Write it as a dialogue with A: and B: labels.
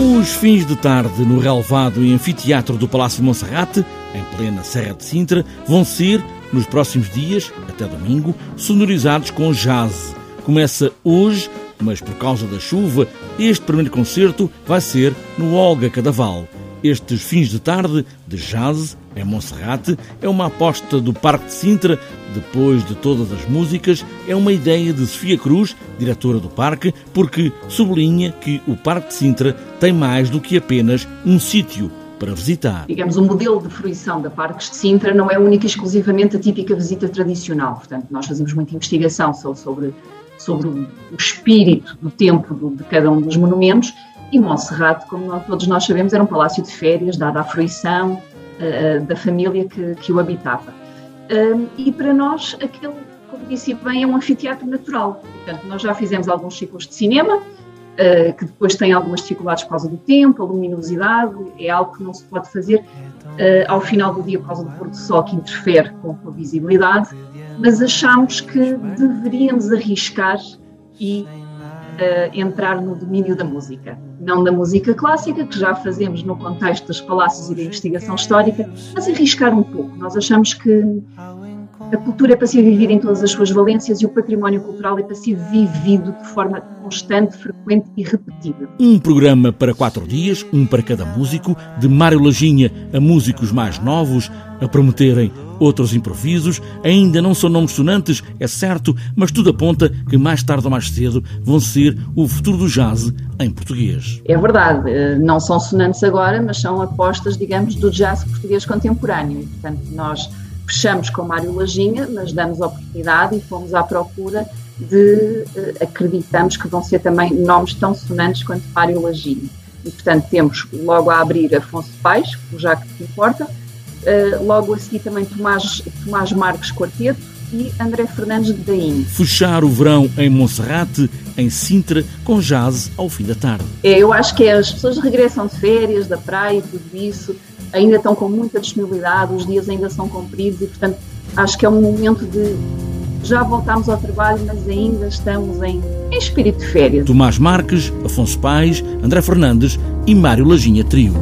A: Os fins de tarde no relevado e anfiteatro do Palácio Monserrate, em plena Serra de Sintra, vão ser, nos próximos dias, até domingo, sonorizados com jazz. Começa hoje, mas por causa da chuva, este primeiro concerto vai ser no Olga Cadaval. Estes fins de tarde de jazz em Monserrate é uma aposta do Parque de Sintra, depois de todas as músicas, é uma ideia de Sofia Cruz, diretora do parque, porque sublinha que o Parque de Sintra tem mais do que apenas um sítio para visitar.
B: Digamos, o modelo de fruição da Parques de Sintra não é única e exclusivamente a típica visita tradicional. Portanto, nós fazemos muita investigação sobre, sobre o espírito do tempo de cada um dos monumentos e Monserrate, como nós, todos nós sabemos, era um palácio de férias, dada à fruição uh, da família que, que o habitava. Uh, e para nós, aquele, como disse bem, é um anfiteatro natural. Portanto, nós já fizemos alguns ciclos de cinema, uh, que depois têm algumas dificuldades por causa do tempo, a luminosidade, é algo que não se pode fazer ao final do dia por causa do pôr do sol que interfere com a visibilidade, mas achamos que deveríamos arriscar e uh, entrar no domínio da música. Não da música clássica, que já fazemos no contexto dos palácios e da investigação histórica, mas arriscar um pouco. Nós achamos que a cultura é para ser vivida em todas as suas valências e o património cultural é para ser vivido de forma constante, frequente e repetida.
A: Um programa para quatro dias, um para cada músico, de Mário Lajinha a músicos mais novos, a prometerem outros improvisos. Ainda não são nomes sonantes, é certo, mas tudo aponta que mais tarde ou mais cedo vão ser o futuro do jazz em português.
B: É verdade, eh, não são sonantes agora, mas são apostas, digamos, do jazz português contemporâneo. Portanto, nós fechamos com Mário Lajinha, mas damos oportunidade e fomos à procura de, uh, acreditamos que vão ser também nomes tão sonantes quanto Mário Lajinha. E, portanto, temos logo a abrir Afonso Pais, o Já que te importa, uh, logo a seguir também Tomás, Tomás Marques Quarteto e André Fernandes de Daim.
A: Fechar o verão em Monserrate, em Sintra, com jazz ao fim da tarde.
B: É, eu acho que é, as pessoas regressam de férias, da praia e tudo isso, ainda estão com muita disponibilidade, os dias ainda são compridos e, portanto, acho que é um momento de já voltámos ao trabalho, mas ainda estamos em, em espírito de férias.
A: Tomás Marques, Afonso Pais, André Fernandes e Mário Lajinha Trio.